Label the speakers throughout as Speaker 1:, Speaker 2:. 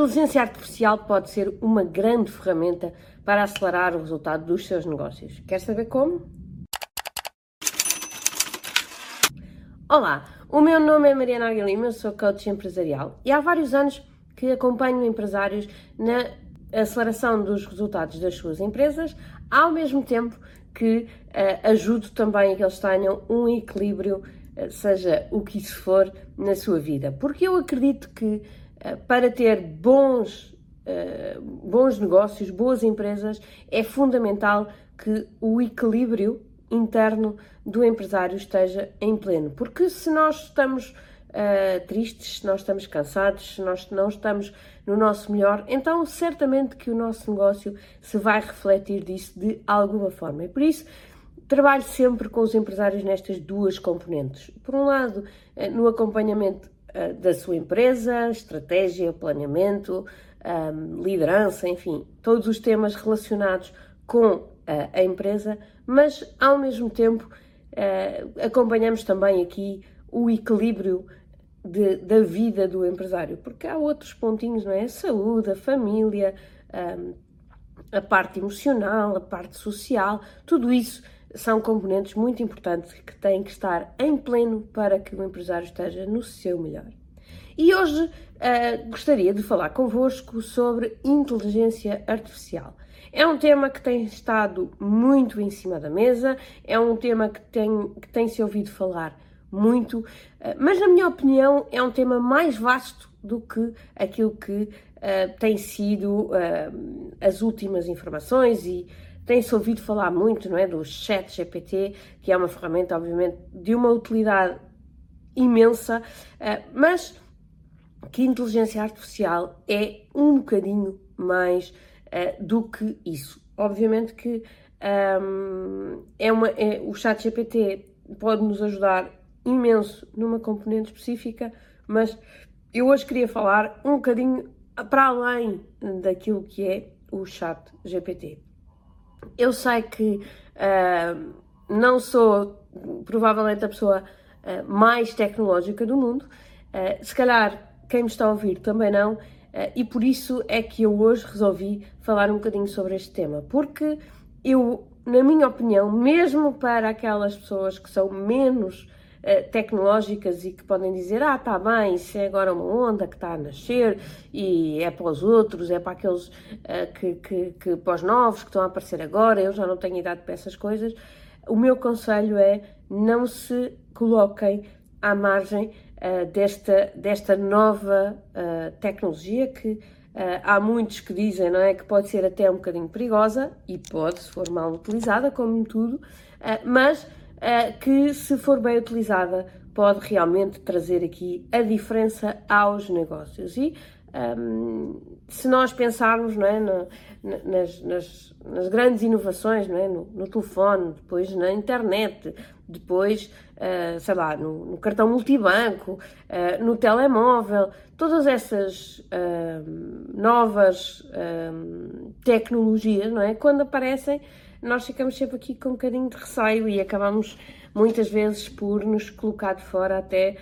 Speaker 1: inteligência artificial pode ser uma grande ferramenta para acelerar o resultado dos seus negócios. Quer saber como? Olá, o meu nome é Mariana Aguilima, eu sou coach empresarial e há vários anos que acompanho empresários na aceleração dos resultados das suas empresas, ao mesmo tempo que uh, ajudo também a que eles tenham um equilíbrio, uh, seja o que isso for, na sua vida. Porque eu acredito que para ter bons, bons negócios, boas empresas, é fundamental que o equilíbrio interno do empresário esteja em pleno. Porque se nós estamos uh, tristes, se nós estamos cansados, se nós não estamos no nosso melhor, então certamente que o nosso negócio se vai refletir disso de alguma forma. E por isso trabalho sempre com os empresários nestas duas componentes. Por um lado, no acompanhamento uh, da sua empresa, estratégia, planeamento, um, liderança, enfim, todos os temas relacionados com a empresa, mas ao mesmo tempo acompanhamos também aqui o equilíbrio de, da vida do empresário, porque há outros pontinhos, não é? A saúde, a família, um, a parte emocional, a parte social, tudo isso são componentes muito importantes que têm que estar em pleno para que o empresário esteja no seu melhor. E hoje uh, gostaria de falar convosco sobre inteligência artificial. É um tema que tem estado muito em cima da mesa, é um tema que tem, que tem se ouvido falar muito, eh, mas na minha opinião é um tema mais vasto do que aquilo que uh, tem sido uh, as últimas informações e tem-se ouvido falar muito, não é, do chat GPT, que é uma ferramenta, obviamente, de uma utilidade imensa, uh, mas que inteligência artificial é um bocadinho mais do que isso. Obviamente que um, é uma, é, o chat GPT pode nos ajudar imenso numa componente específica, mas eu hoje queria falar um bocadinho para além daquilo que é o chat GPT. Eu sei que uh, não sou provavelmente a pessoa uh, mais tecnológica do mundo, uh, se calhar quem me está a ouvir também não, e por isso é que eu hoje resolvi falar um bocadinho sobre este tema, porque eu, na minha opinião, mesmo para aquelas pessoas que são menos tecnológicas e que podem dizer: ah, está bem, isso é agora uma onda que está a nascer e é para os outros, é para aqueles uh, que, que, que, para os novos que estão a aparecer agora, eu já não tenho idade para essas coisas. O meu conselho é não se coloquem à margem uh, desta, desta nova tecnologia que Uh, há muitos que dizem não é, que pode ser até um bocadinho perigosa, e pode, se for mal utilizada, como tudo, uh, mas que, se for bem utilizada, pode realmente trazer aqui a diferença aos negócios. E um, se nós pensarmos não é, nas, nas, nas, grandes inovações não é, no, no, telefone, depois na internet, depois, uh, sei lá, no, no, cartão multibanco, uh, no telemóvel, todas essas uh, novas tecnologias, não é, quando aparecem, nós ficamos sempre aqui com um bocadinho de receio e acabamos muitas vezes por nos colocar de fora até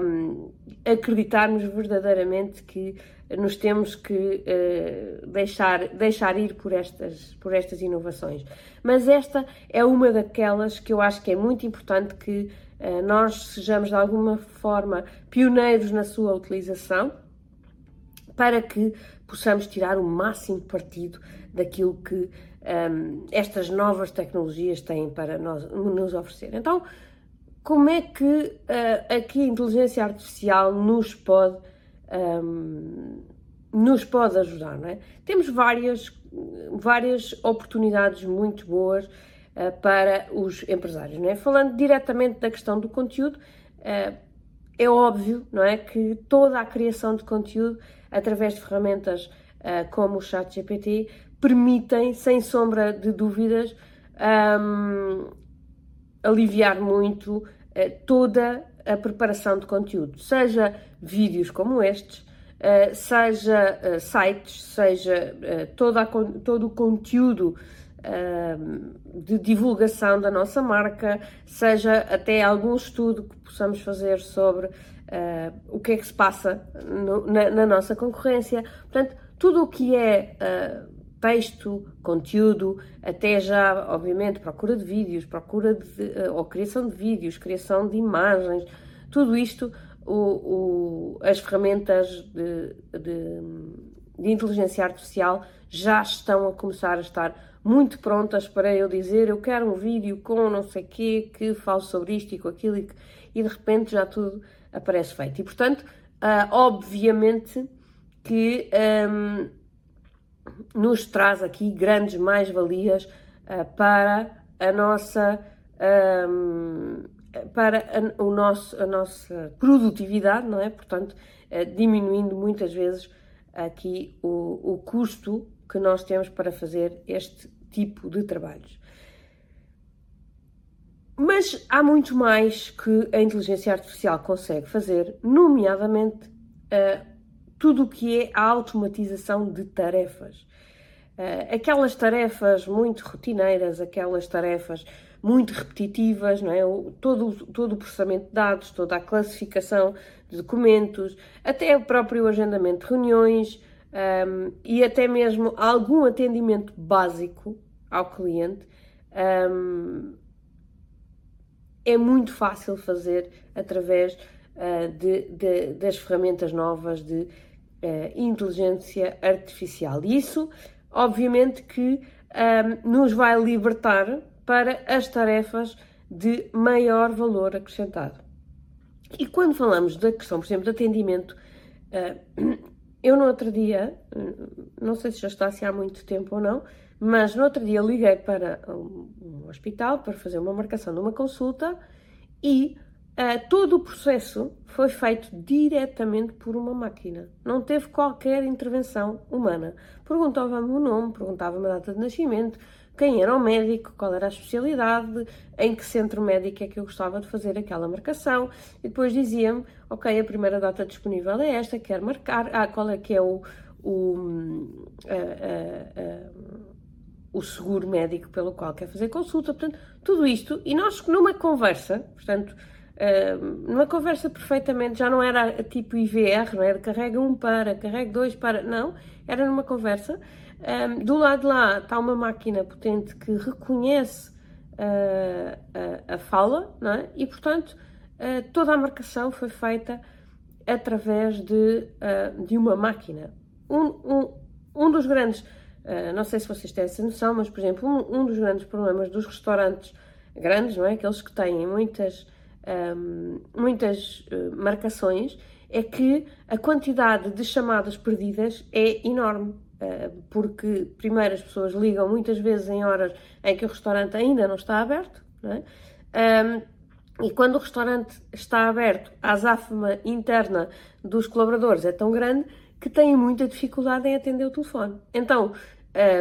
Speaker 1: um, acreditarmos verdadeiramente que nos temos que uh, deixar, deixar ir por estas, por estas inovações. Mas esta é uma daquelas que eu acho que é muito importante que uh, nós sejamos de alguma forma pioneiros na sua utilização para que possamos tirar o máximo partido daquilo que um, estas novas tecnologias têm para nós, nos oferecer. Então, como é que uh, aqui a inteligência artificial nos pode, um, nos pode ajudar? É? Temos várias, várias oportunidades muito boas uh, para os empresários. É? Falando diretamente da questão do conteúdo, uh, é óbvio não é, que toda a criação de conteúdo através de ferramentas como o ChatGPT permitem, sem sombra de dúvidas, um, aliviar muito uh, toda a preparação de conteúdo, seja vídeos como estes, uh, seja uh, sites, seja toda a, todo o conteúdo de divulgação da nossa marca, seja até algum estudo que possamos fazer sobre o que é que se passa no, na, na, nossa concorrência. Portanto, tudo o que é texto, conteúdo, até já, obviamente, procura de vídeos, procura de, uh, ou criação de vídeos, criação de imagens, tudo isto, o, o, as ferramentas de, de, de inteligência artificial já estão a começar a estar muito prontas para eu dizer eu quero um vídeo com não sei quê que fale sobre isto e com aquilo e, e de repente já tudo aparece feito. E portanto, uh, obviamente que um, nos traz aqui grandes mais-valias uh, para a nossa um, para a, o nosso, a nossa produtividade, não é? Portanto, uh, diminuindo muitas vezes aqui o, o custo que nós temos para fazer este tipo de trabalhos. Mas há muito mais que a inteligência artificial consegue fazer, nomeadamente uh, tudo o que é a automatização de tarefas. Uh, aquelas tarefas muito rotineiras, aquelas tarefas muito repetitivas, não é? Todo, todo o processamento de dados, toda a classificação de documentos, até o próprio agendamento de reuniões um, ehm, e até mesmo algum atendimento básico ao cliente, um, é muito fácil fazer através uh, de, de, das ferramentas novas de inteligência artificial. Isso, obviamente, que um, nos vai libertar para as tarefas de maior valor acrescentado. E quando falamos da questão, por exemplo, de atendimento, uh, eu no outro dia, não sei se já está assim há muito tempo ou não, mas no outro dia liguei para um hospital para fazer uma marcação de uma consulta e uh, todo o processo foi feito diretamente por uma máquina. Não teve qualquer intervenção humana. Perguntava-me o nome, perguntava-me a data de nascimento, quem era o médico, qual era a especialidade, em que centro médico é que eu gostava de fazer aquela marcação, e depois dizia-me, ok, a primeira data disponível é esta, quero marcar, ah, qual é que é o, o, a, a, a, o seguro médico pelo qual quer fazer consulta, portanto, tudo isto, e nós numa conversa, portanto, numa conversa perfeitamente, já não era tipo IVR, não era carrega um para, carrega dois para, não, era numa conversa, um, do lado de lá está uma máquina potente que reconhece uh, a, a, fala, não é? e portanto, uh, toda a marcação foi feita através de, de uma máquina. Um, um, um dos grandes não sei se vocês têm essa noção, mas, por exemplo, um, um, dos grandes problemas dos restaurantes grandes, não é? Aqueles que têm muitas, muitas uh, marcações, é que a quantidade de chamadas perdidas é enorme. Uh, porque, primeiro, as pessoas ligam muitas vezes em horas em que o restaurante ainda não está aberto, não é? Um, e quando o restaurante está aberto, a azáfama interna dos colaboradores é tão grande que têm muita dificuldade em atender o telefone. Então,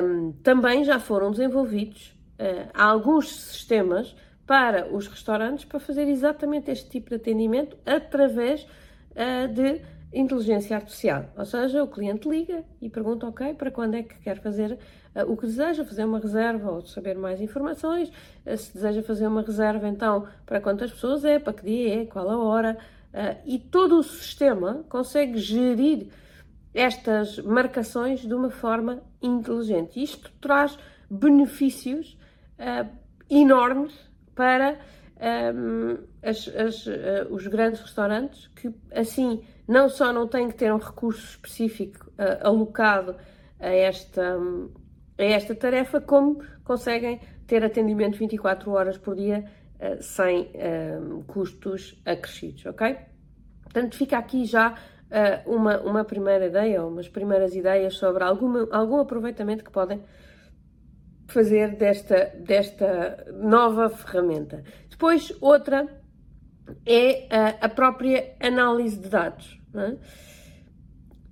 Speaker 1: um, também já foram desenvolvidos uh, alguns sistemas para os restaurantes para fazer exatamente este tipo de atendimento através uh, de inteligência artificial. Ou seja, o cliente liga e pergunta, ok, para quando é que quer fazer uh, o que deseja, fazer uma reserva ou saber mais informações. Uh, se deseja fazer uma reserva, então, para quantas pessoas é, para que dia é, qual a hora. E todo o sistema consegue gerir estas marcações de uma forma inteligente. Isto traz benefícios enormes para um, as, as, uh, os grandes restaurantes que assim não só não têm que ter um recurso específico uh, alocado a esta, um, a esta tarefa, como conseguem ter atendimento 24 horas por dia sem um, custos acrescidos, ok? Portanto, fica aqui já uh, uma, uma primeira ideia ou umas primeiras ideias sobre alguma, algum aproveitamento que podem fazer desta, desta nova ferramenta. Depois, outra é a, a própria análise de dados. É?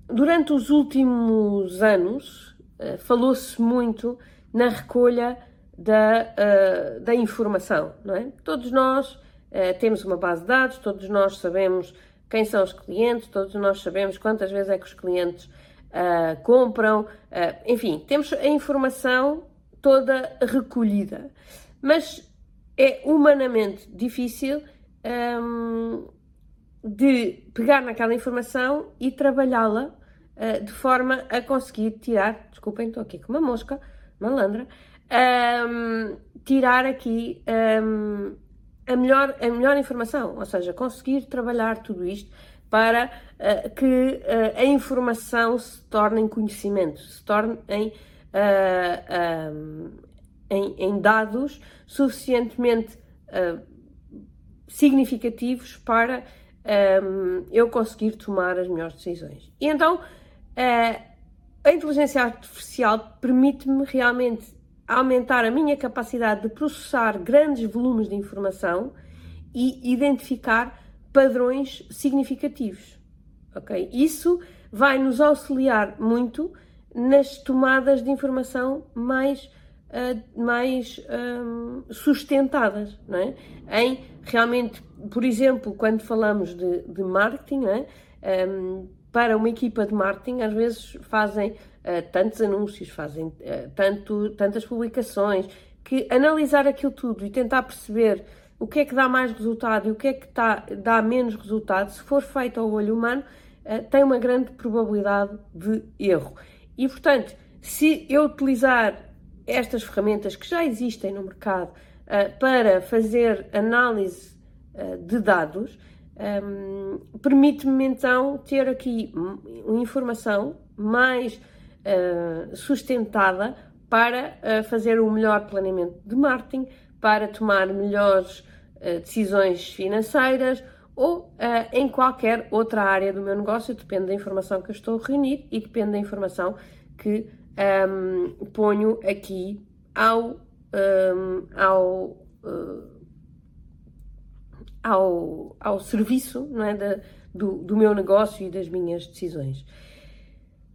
Speaker 1: Durante os últimos anos, uh, falou-se muito na recolha da, uh, da informação. Não é? Todos nós uh, temos uma base de dados, todos nós sabemos quem são os clientes, todos nós sabemos quantas vezes é que os clientes uh, compram, enfim, temos a informação toda recolhida. Mas é humanamente difícil um, de pegar naquela informação e trabalhá-la uh, de forma a conseguir tirar, desculpem, estou aqui com uma mosca, malandra, um, tirar aqui um, a, melhor, a melhor informação, ou seja, conseguir trabalhar tudo isto para uh, que uh, a informação se torne em conhecimento, se torne em, uh, um, em, em, dados suficientemente significativos para um, eu conseguir tomar as melhores decisões. E então a inteligência artificial permite-me realmente aumentar a minha capacidade de processar grandes volumes de informação e identificar padrões significativos. Ok? Isso vai nos auxiliar muito nas tomadas de informação mais, uh, mais um, sustentadas, não é? Em realmente, por exemplo, quando falamos de, de marketing, é? um, para uma equipa de marketing, às vezes fazem uh, tantos anúncios, fazem uh, tanto, tantas publicações, que analisar aquilo tudo e tentar perceber o que é que dá mais resultado e o que é que tá, dá menos resultado, se for feito ao olho humano, uh, tem uma grande probabilidade de erro. E, portanto, se eu utilizar estas ferramentas que já existem no mercado uh, para fazer análise uh, de dados, um, permite-me então ter aqui informação mais sustentada para fazer o um melhor planeamento de marketing, para tomar melhores uh, decisões financeiras ou uh, em qualquer outra área do meu negócio, depende da informação que eu estou a reunir e depende da informação que um, ehm, ponho aqui ao, um, ehm, ao, uh, ao, ao serviço não é, de, do, do meu negócio e das minhas decisões.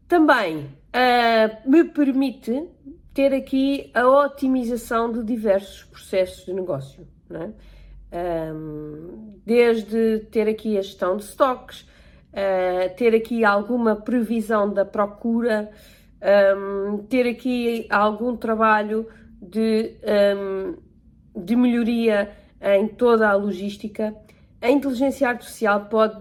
Speaker 1: Também uh, me permite ter aqui a otimização de diversos processos de negócio. É? Um, desde ter aqui a gestão de estoques, uh, ter aqui alguma previsão da procura, um, ter aqui algum trabalho de, um, de melhoria em toda a logística. A inteligência artificial pode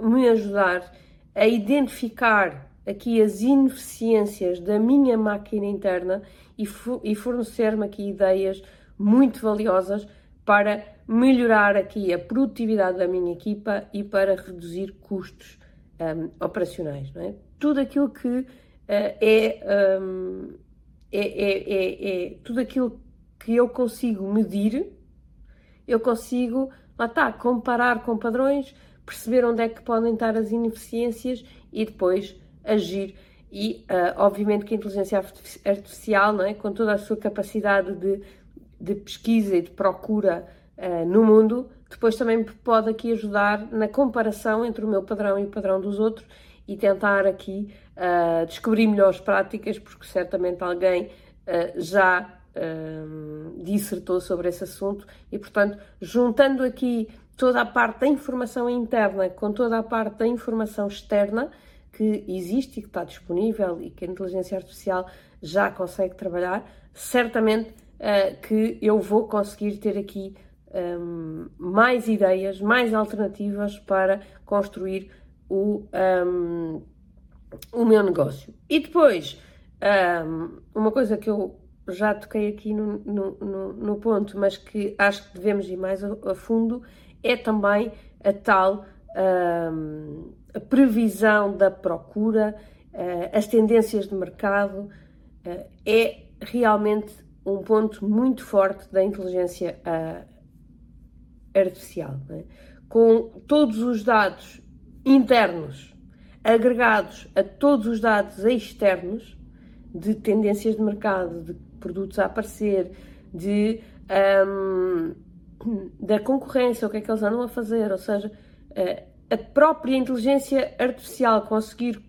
Speaker 1: me ajudar a identificar aqui as ineficiências da minha máquina interna e, e fornecer-me aqui ideias muito valiosas para melhorar aqui a produtividade da minha equipa e para reduzir custos um, operacionais. É? Tudo aquilo que uh, é, um, é, é, é, é, tudo aquilo que eu consigo medir, eu consigo, lá está, comparar com padrões, perceber onde é que podem estar as ineficiências e depois agir. E, uh, obviamente, que a inteligência artificial, não é? com toda a sua capacidade de, de pesquisa e de procura uh, no mundo, depois também pode aqui ajudar na comparação entre o meu padrão e o padrão dos outros e tentar aqui uh, descobrir melhores práticas, porque certamente alguém já dissertou sobre esse assunto e, portanto, juntando aqui toda a parte da informação interna com toda a parte da informação externa, que existe e que está disponível e que a inteligência artificial já consegue trabalhar, certamente uh, que eu vou conseguir ter aqui um, ehm, mais ideias, mais alternativas para construir o, um, ehm, o meu negócio. E depois, um, ehm, uma coisa que eu já toquei aqui no, no, no, no, ponto, mas que acho que devemos ir mais a, a fundo, é também a tal a previsão da procura, eh, as tendências de mercado, eh, é realmente um ponto muito forte da inteligência eh, artificial. É? Com todos os dados internos agregados a todos os dados externos de tendências de mercado, de produtos a aparecer, de, um, da concorrência, o que é que eles andam a fazer, ou seja, a própria inteligência artificial conseguir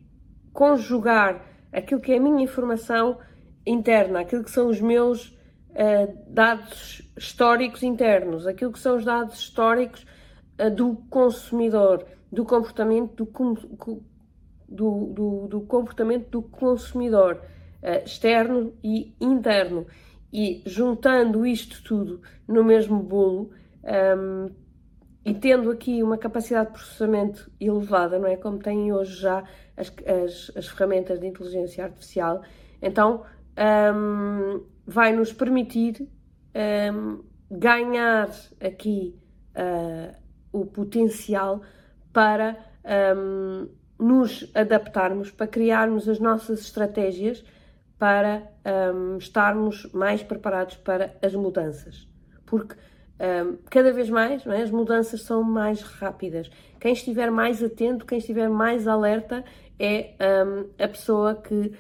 Speaker 1: conjugar aquilo que é a minha informação interna, aquilo que são os meus uh, dados históricos internos, aquilo que são os dados históricos uh, do consumidor, do comportamento do, do, do, do, comportamento do consumidor, uh, externo e interno. E juntando isto tudo no mesmo bolo um, e tendo aqui uma capacidade de processamento elevada, não é? Como têm hoje já as, as, as ferramentas de inteligência artificial, então um, vai nos permitir um, ganhar aqui uh, o potencial para um, nos adaptarmos, para criarmos as nossas estratégias para estarmos mais preparados para as mudanças. Porque cada vez mais é, as mudanças são mais rápidas. Quem estiver mais atento, quem estiver mais alerta, é a pessoa que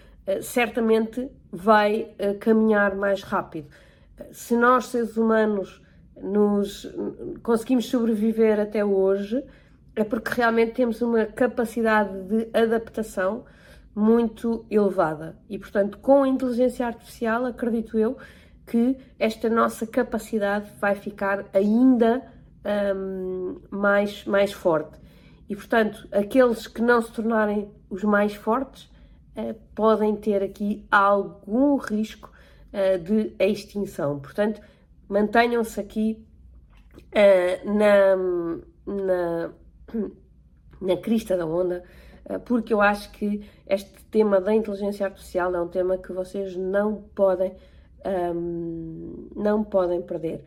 Speaker 1: certamente vai uh, caminhar mais rápido. Se nós, seres humanos, nos conseguimos sobreviver até hoje, é porque realmente temos uma capacidade de adaptação muito elevada. E, portanto, com a inteligência artificial, acredito eu que esta nossa capacidade vai ficar ainda um, mais, mais forte. E, portanto, aqueles que não se tornarem os mais fortes podem ter aqui algum risco uh, de extinção. Portanto, mantenham-se aqui uh, na, na, na crista da onda eh, porque eu acho que este tema da inteligência artificial é um tema que vocês não podem, um, não podem perder.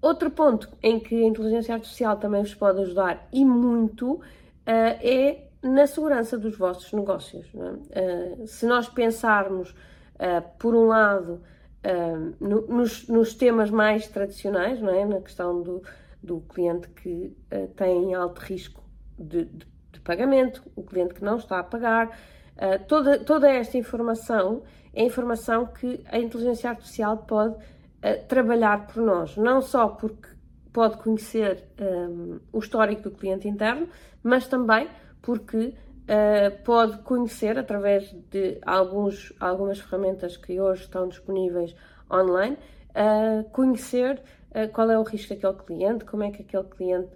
Speaker 1: Outro ponto em que a inteligência artificial também vos pode ajudar e muito uh, é na segurança dos vossos negócios. É? Uh, se nós pensarmos, uh, por um lado, no, nos, nos, temas mais tradicionais, não é? na questão do, do cliente que tem alto risco de, de pagamento, o cliente que não está a pagar, uh, toda, toda esta informação é informação que a inteligência artificial pode uh, trabalhar por nós, não só porque pode conhecer um, o histórico do cliente interno, mas também porque uh, pode conhecer, através de alguns, algumas ferramentas que hoje estão disponíveis online, conhecer qual é o risco daquele cliente, como é que aquele cliente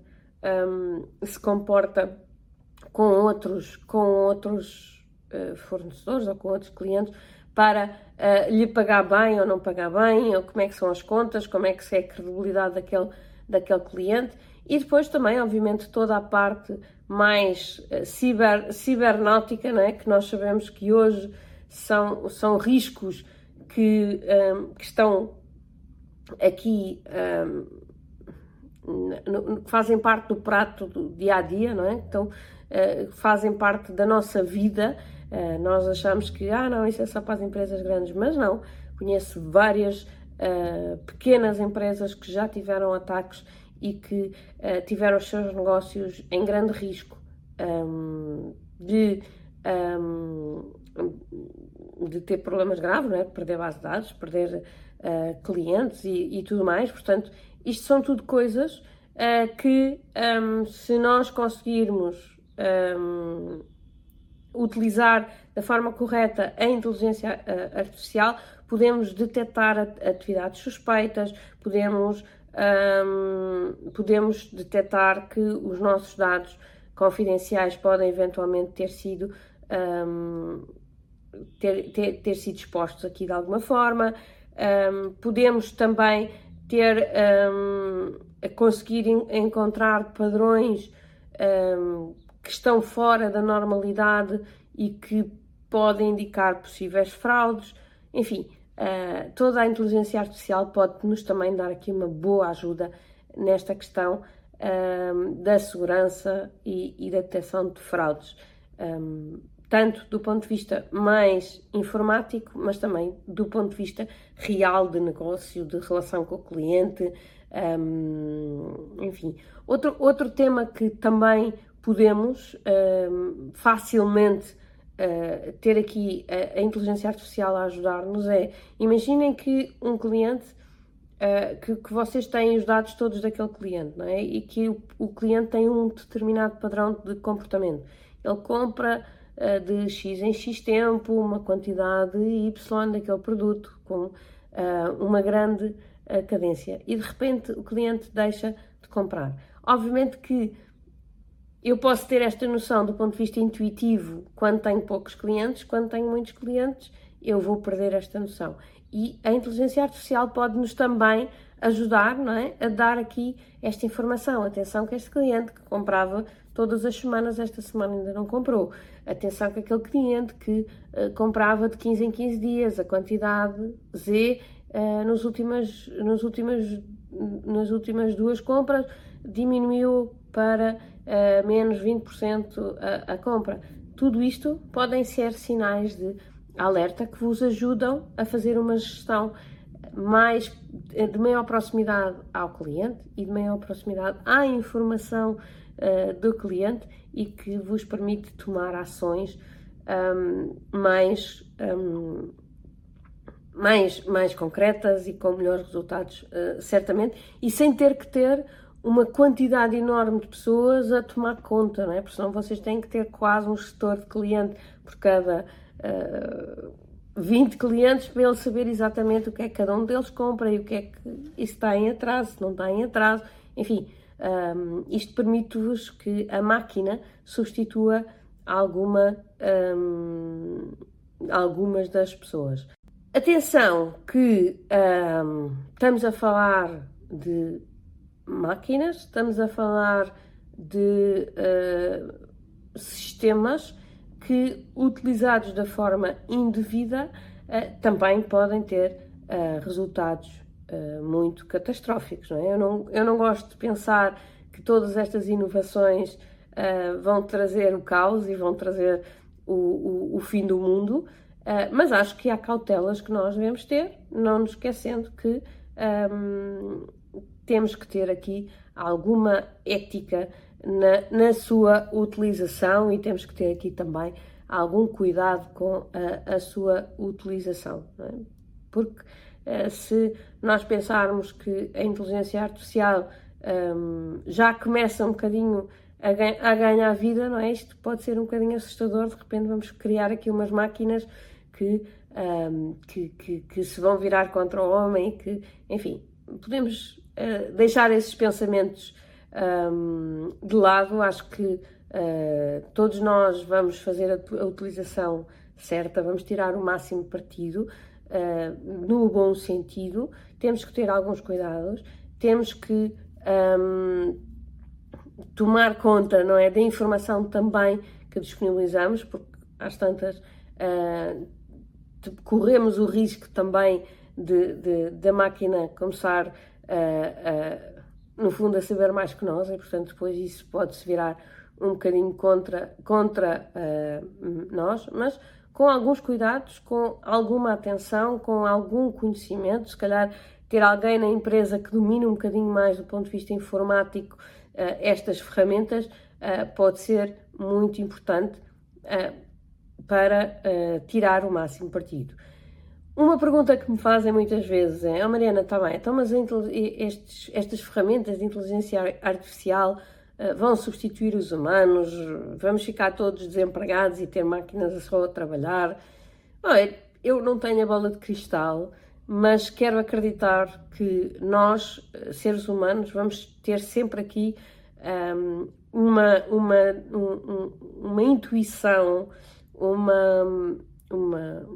Speaker 1: um, se comporta com outros, com outros uh, fornecedores ou com outros clientes para uh, lhe pagar bem ou não pagar bem, ou como é que são as contas, como é que é a credibilidade daquele, daquele cliente. E depois também, obviamente, toda a parte mais uh, ciber, cibernáutica, né, que nós sabemos que hoje são, são riscos que, um, que estão aqui um, no, fazem parte do prato do dia a dia, não é? Então, uh, fazem parte da nossa vida. Uh, nós achamos que, ah, não, isso é só para as empresas grandes, mas não. Conheço várias uh, pequenas empresas que já tiveram ataques e que tiveram os seus negócios em grande risco um, de, um, de ter problemas graves, não é? perder base de dados, perder clientes e, e tudo mais. Portanto, isto são tudo coisas uh, que, um, se nós conseguirmos um, utilizar da forma correta a inteligência uh, artificial, podemos detectar atividades suspeitas, podemos, um, podemos detectar que os nossos dados confidenciais podem eventualmente ter sido um, ter, ter, ter, sido expostos aqui de alguma forma. Um, podemos também ter conseguir encontrar padrões que estão fora da normalidade e que podem indicar possíveis fraudes, enfim, uh, toda a inteligência artificial pode nos também dar aqui uma boa ajuda nesta questão um, da segurança e, e, da detecção de fraudes. Um, tanto do ponto de vista mais informático, mas também do ponto de vista real de negócio, de relação com o cliente, um, enfim. Outro, outro tema que também podemos facilmente uh, ter aqui a, a, inteligência artificial a ajudar-nos é, imaginem que um cliente, uh, que, que, vocês têm os dados todos daquele cliente, não é? E que o, o cliente tem um determinado padrão de comportamento. Ele compra eh, de X em X tempo, uma quantidade Y daquele produto, com uma grande cadência. E de repente o cliente deixa de comprar. Obviamente que eu posso ter esta noção do ponto de vista intuitivo quando tenho poucos clientes, quando tenho muitos clientes eu vou perder esta noção. E a inteligência artificial pode-nos também ajudar não é, a dar aqui esta informação. Atenção que este cliente que comprava todas as semanas, esta semana ainda não comprou. Atenção que aquele cliente que uh, comprava de 15 em 15 dias, a quantidade Z uh, nos últimas, nos últimas, nas últimas duas compras diminuiu para uh, menos 20% a, a compra. Tudo isto podem ser sinais de alerta que vos ajudam a fazer uma gestão mais de maior proximidade ao cliente e de maior proximidade à informação uh, do cliente e que vos permite tomar ações um, mais, um, mais, mais concretas e com melhores resultados, uh, certamente, e sem ter que ter uma quantidade enorme de pessoas a tomar conta, não é? Porque senão vocês têm que ter quase um gestor de cliente por cada uh, 20 clientes para ele saber exatamente o que é que cada um deles compra e o que é que está em atraso, se não está em atraso, enfim, um, isto permite-vos que a máquina substitua alguma, um, algumas das pessoas. Atenção que um, estamos a falar de máquinas, estamos a falar de uh, sistemas que, utilizados da forma indevida, uh, também podem ter uh, resultados muito catastróficos. Não é? eu, não, eu não gosto de pensar que todas estas inovações vão trazer o caos e vão trazer o, o, o fim do mundo, mas acho que há cautelas que nós devemos ter, não nos esquecendo que um, temos que ter aqui alguma ética na, na sua utilização e temos que ter aqui também algum cuidado com a, a sua utilização. É? Porque uh, se nós pensarmos que a inteligência artificial um, já começa um bocadinho a, a, ganhar vida, não é? Isto pode ser um bocadinho assustador, de repente vamos criar aqui umas máquinas que, um, que, que, que, se vão virar contra o homem, que, enfim, podemos uh, deixar esses pensamentos um, de lado, acho que uh, todos nós vamos fazer a, a, utilização certa, vamos tirar o máximo partido, uh, no bom sentido, temos que ter alguns cuidados, temos que um, tomar conta, não é, da informação também que disponibilizamos, porque às tantas corremos o risco também de, de, da máquina começar a no fundo, a saber mais que nós, e portanto, depois isso pode-se virar um bocadinho contra, contra uh, nós, mas com alguns cuidados, com alguma atenção, com algum conhecimento, se calhar ter alguém na empresa que domine um bocadinho mais do ponto de vista informático uh, estas ferramentas uh, pode ser muito importante para tirar o máximo partido. Uma pergunta que me fazem muitas vezes é: oh Mariana, está bem, então, mas estes, estas ferramentas de inteligência artificial uh, vão substituir os humanos? Vamos ficar todos desempregados e ter máquinas só a trabalhar? Olha, eu não tenho a bola de cristal, mas quero acreditar que nós, eh, seres humanos, vamos ter sempre aqui um, ehm, uma, uma, um, uma intuição, uma, uma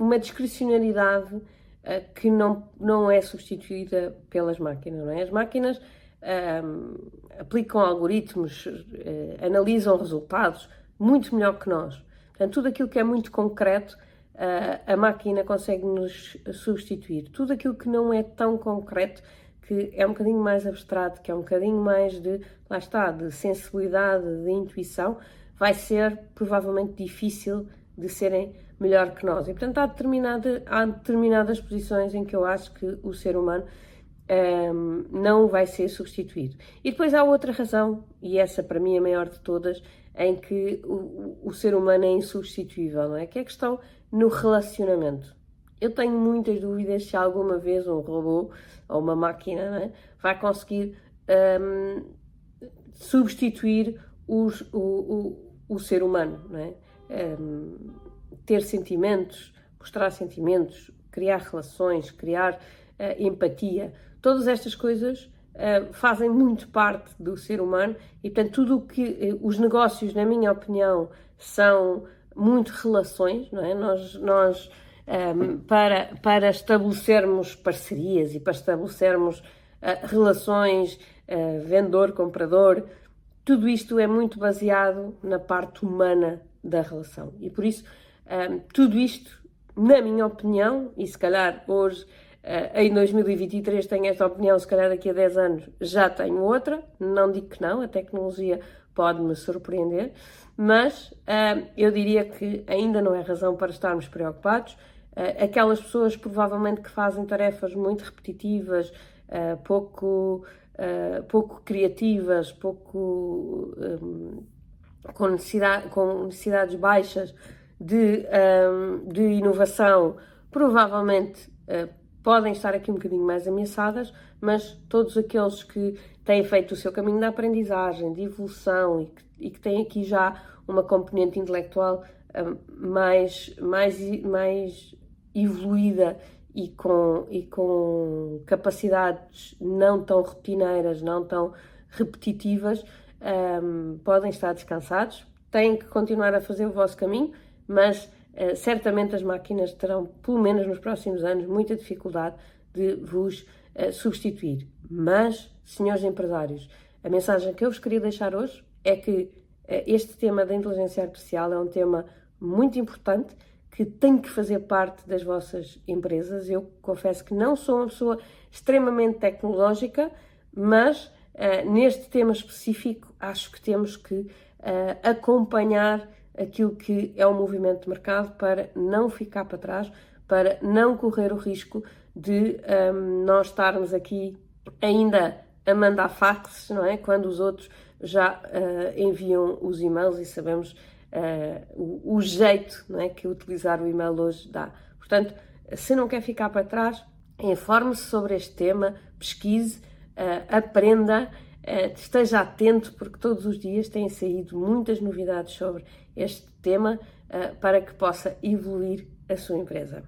Speaker 1: uma discricionalidade uh, que não, não é substituída pelas máquinas. Não é? As máquinas ehm, aplicam algoritmos, uh, analisam resultados muito melhor que nós. Portanto, tudo aquilo que é muito concreto, uh, a máquina consegue nos substituir. Tudo aquilo que não é tão concreto, que é um bocadinho mais abstrato, que é um bocadinho mais de, lá está, de sensibilidade, de intuição, vai ser provavelmente difícil de serem melhor que nós. E, portanto, há, determinada, há determinadas posições em que eu acho que o ser humano um, ehm, não vai ser substituído. E depois há outra razão, e essa para mim é a maior de todas, em que o, o ser humano é insubstituível, não é? Que é a questão no relacionamento. Eu tenho muitas dúvidas se alguma vez um robô ou uma máquina é? vai conseguir um, ehm, substituir os, o, o, o, ser humano, não é? Um, ehm, ter sentimentos, mostrar sentimentos, criar relações, criar uh, empatia, todas estas coisas uh, fazem muito parte do ser humano e, portanto, tudo o que uh, os negócios, na minha opinião, são muito relações, não é? Nós, nós um, para, para estabelecermos parcerias e para estabelecermos uh, relações vendedor-comprador, tudo isto é muito baseado na parte humana da relação. E por isso, um, tudo isto, na minha opinião, e se calhar hoje, uh, em 2023, tenho esta opinião, se calhar daqui a 10 anos já tenho outra, não digo que não, a tecnologia pode-me surpreender, mas eu diria que ainda não é razão para estarmos preocupados. Uh, aquelas pessoas provavelmente que fazem tarefas muito repetitivas, uh, pouco, pouco criativas, pouco um, com, necessidade, com necessidades baixas de, um, de inovação, provavelmente podem estar aqui um bocadinho mais ameaçadas, mas todos aqueles que têm feito o seu caminho de aprendizagem, de evolução e que, e que têm aqui já uma componente intelectual um, mais, mais, mais evoluída e com, e com capacidades não tão rotineiras, não tão repetitivas, um, podem estar descansados, têm que continuar a fazer o vosso caminho, mas uh, certamente as máquinas terão, pelo menos nos próximos anos, muita dificuldade de vos uh, substituir. Mas, senhores empresários, a mensagem que eu vos queria deixar hoje é que uh, este tema da inteligência artificial é um tema muito importante que tem que fazer parte das vossas empresas. Eu confesso que não sou uma pessoa extremamente tecnológica, mas uh, neste tema específico acho que temos que uh, acompanhar aquilo que é o movimento de mercado para não ficar para trás, para não correr o risco de um, nós estarmos aqui ainda a mandar faxes, não é? Quando os outros já uh, enviam os e-mails e sabemos uh, o, o, jeito não é, que utilizar o e-mail hoje dá. Portanto, se não quer ficar para trás, informe-se sobre este tema, pesquise, uh, aprenda, esteja atento, porque todos os dias têm saído muitas novidades sobre este tema para que possa evoluir a sua empresa.